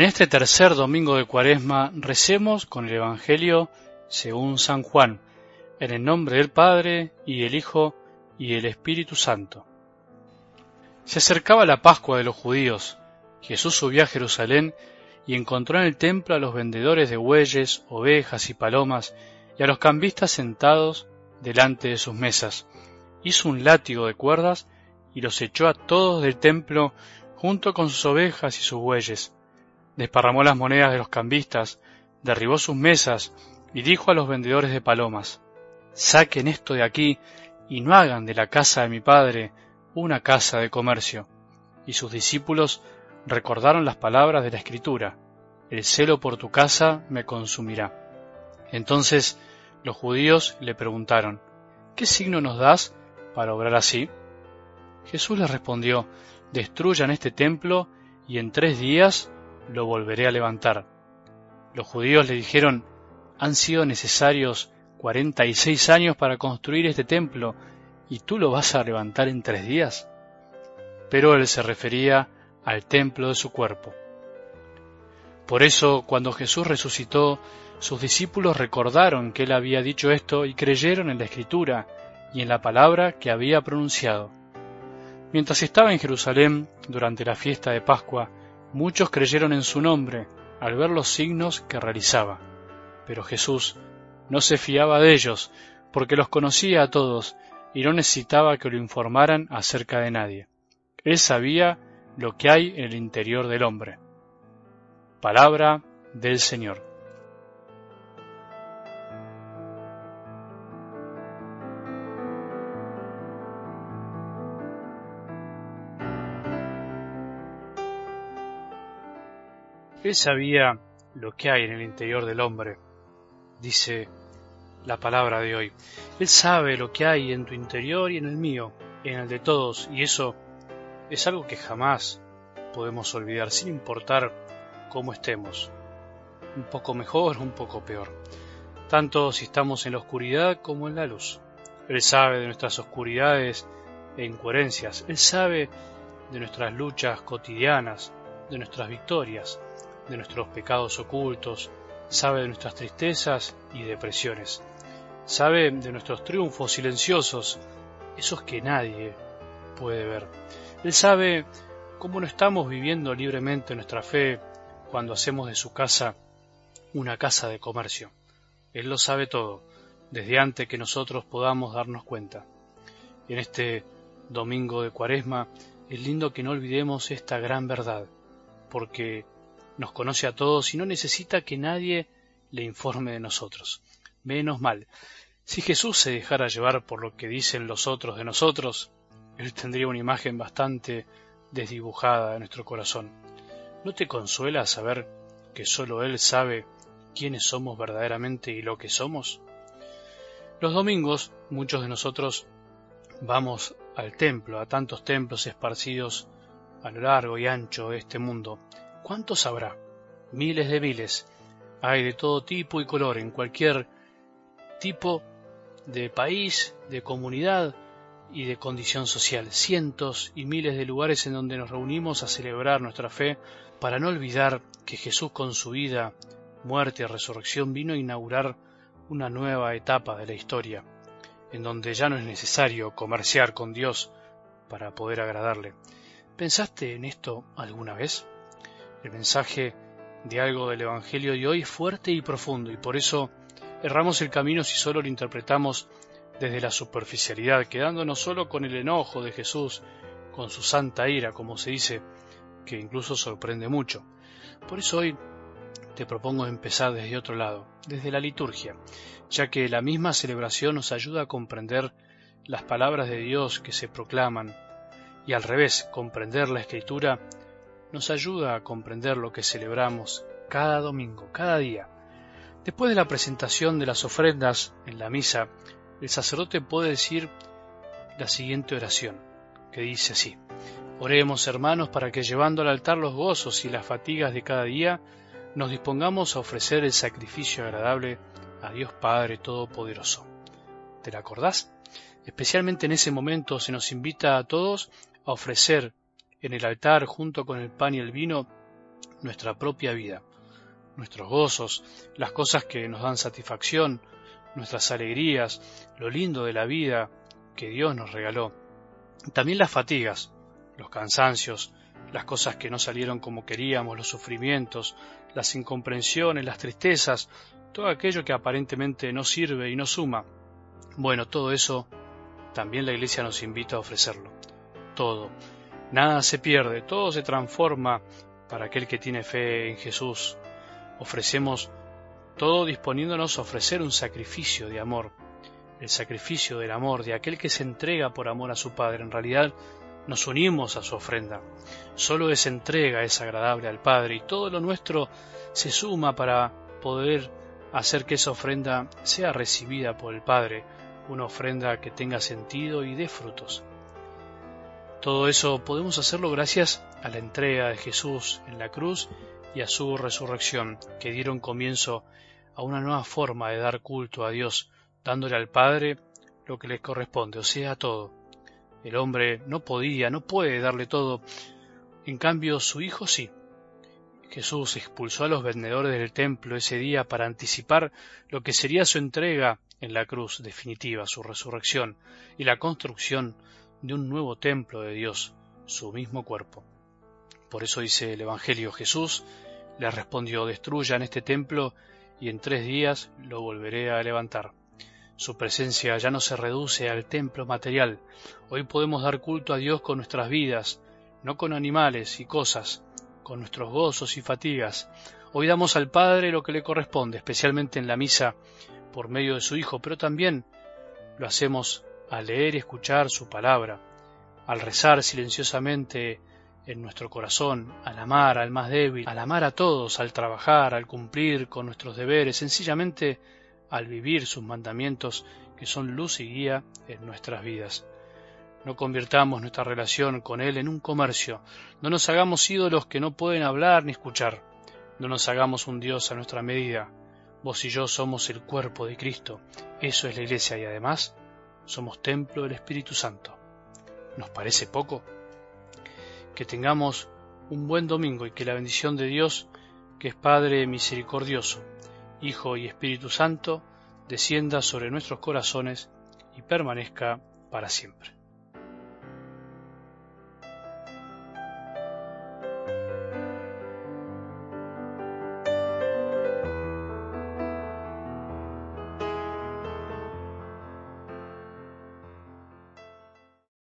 En este tercer domingo de Cuaresma recemos con el Evangelio según San Juan, en el nombre del Padre y del Hijo y del Espíritu Santo. Se acercaba la Pascua de los judíos. Jesús subió a Jerusalén y encontró en el templo a los vendedores de bueyes, ovejas y palomas y a los cambistas sentados delante de sus mesas. Hizo un látigo de cuerdas y los echó a todos del templo junto con sus ovejas y sus bueyes desparramó las monedas de los cambistas, derribó sus mesas y dijo a los vendedores de palomas, saquen esto de aquí y no hagan de la casa de mi padre una casa de comercio. Y sus discípulos recordaron las palabras de la Escritura, el celo por tu casa me consumirá. Entonces los judíos le preguntaron, ¿qué signo nos das para obrar así? Jesús les respondió, destruyan este templo y en tres días lo volveré a levantar. Los judíos le dijeron, han sido necesarios cuarenta y seis años para construir este templo, ¿y tú lo vas a levantar en tres días? Pero él se refería al templo de su cuerpo. Por eso, cuando Jesús resucitó, sus discípulos recordaron que él había dicho esto y creyeron en la Escritura y en la palabra que había pronunciado. Mientras estaba en Jerusalén durante la fiesta de Pascua, Muchos creyeron en su nombre al ver los signos que realizaba. Pero Jesús no se fiaba de ellos, porque los conocía a todos y no necesitaba que lo informaran acerca de nadie. Él sabía lo que hay en el interior del hombre. Palabra del Señor. Él sabía lo que hay en el interior del hombre, dice la palabra de hoy. Él sabe lo que hay en tu interior y en el mío, en el de todos, y eso es algo que jamás podemos olvidar, sin importar cómo estemos. Un poco mejor, un poco peor. Tanto si estamos en la oscuridad como en la luz. Él sabe de nuestras oscuridades e incoherencias. Él sabe de nuestras luchas cotidianas, de nuestras victorias de nuestros pecados ocultos, sabe de nuestras tristezas y depresiones, sabe de nuestros triunfos silenciosos, esos que nadie puede ver. Él sabe cómo no estamos viviendo libremente nuestra fe cuando hacemos de su casa una casa de comercio. Él lo sabe todo, desde antes que nosotros podamos darnos cuenta. En este domingo de Cuaresma es lindo que no olvidemos esta gran verdad, porque nos conoce a todos y no necesita que nadie le informe de nosotros. Menos mal. Si Jesús se dejara llevar por lo que dicen los otros de nosotros, Él tendría una imagen bastante desdibujada de nuestro corazón. ¿No te consuela saber que sólo Él sabe quiénes somos verdaderamente y lo que somos? Los domingos muchos de nosotros vamos al templo, a tantos templos esparcidos a lo largo y ancho de este mundo, ¿Cuántos habrá? Miles de miles. Hay de todo tipo y color en cualquier tipo de país, de comunidad y de condición social. Cientos y miles de lugares en donde nos reunimos a celebrar nuestra fe para no olvidar que Jesús con su vida, muerte y resurrección vino a inaugurar una nueva etapa de la historia, en donde ya no es necesario comerciar con Dios para poder agradarle. ¿Pensaste en esto alguna vez? El mensaje de algo del Evangelio de hoy es fuerte y profundo y por eso erramos el camino si solo lo interpretamos desde la superficialidad, quedándonos solo con el enojo de Jesús, con su santa ira, como se dice, que incluso sorprende mucho. Por eso hoy te propongo empezar desde otro lado, desde la liturgia, ya que la misma celebración nos ayuda a comprender las palabras de Dios que se proclaman y al revés, comprender la escritura nos ayuda a comprender lo que celebramos cada domingo, cada día. Después de la presentación de las ofrendas en la misa, el sacerdote puede decir la siguiente oración, que dice así, Oremos hermanos para que llevando al altar los gozos y las fatigas de cada día, nos dispongamos a ofrecer el sacrificio agradable a Dios Padre Todopoderoso. ¿Te la acordás? Especialmente en ese momento se nos invita a todos a ofrecer en el altar junto con el pan y el vino nuestra propia vida, nuestros gozos, las cosas que nos dan satisfacción, nuestras alegrías, lo lindo de la vida que Dios nos regaló. También las fatigas, los cansancios, las cosas que no salieron como queríamos, los sufrimientos, las incomprensiones, las tristezas, todo aquello que aparentemente no sirve y no suma. Bueno, todo eso también la Iglesia nos invita a ofrecerlo. Todo. Nada se pierde, todo se transforma para aquel que tiene fe en Jesús. Ofrecemos todo disponiéndonos a ofrecer un sacrificio de amor, el sacrificio del amor de aquel que se entrega por amor a su Padre. En realidad nos unimos a su ofrenda. Solo esa entrega es agradable al Padre y todo lo nuestro se suma para poder hacer que esa ofrenda sea recibida por el Padre, una ofrenda que tenga sentido y dé frutos. Todo eso podemos hacerlo gracias a la entrega de Jesús en la cruz y a su resurrección, que dieron comienzo a una nueva forma de dar culto a Dios, dándole al Padre lo que le corresponde, o sea, todo. El hombre no podía, no puede darle todo, en cambio su Hijo sí. Jesús expulsó a los vendedores del templo ese día para anticipar lo que sería su entrega en la cruz definitiva, su resurrección y la construcción de un nuevo templo de Dios, su mismo cuerpo. Por eso dice el Evangelio Jesús, le respondió, destruyan este templo y en tres días lo volveré a levantar. Su presencia ya no se reduce al templo material. Hoy podemos dar culto a Dios con nuestras vidas, no con animales y cosas, con nuestros gozos y fatigas. Hoy damos al Padre lo que le corresponde, especialmente en la misa, por medio de su Hijo, pero también lo hacemos al leer y escuchar su palabra, al rezar silenciosamente en nuestro corazón, al amar al más débil, al amar a todos, al trabajar, al cumplir con nuestros deberes, sencillamente al vivir sus mandamientos que son luz y guía en nuestras vidas. No convirtamos nuestra relación con Él en un comercio, no nos hagamos ídolos que no pueden hablar ni escuchar, no nos hagamos un Dios a nuestra medida. Vos y yo somos el cuerpo de Cristo, eso es la Iglesia y además somos templo del Espíritu Santo. ¿Nos parece poco? Que tengamos un buen domingo y que la bendición de Dios, que es Padre misericordioso, Hijo y Espíritu Santo, descienda sobre nuestros corazones y permanezca para siempre.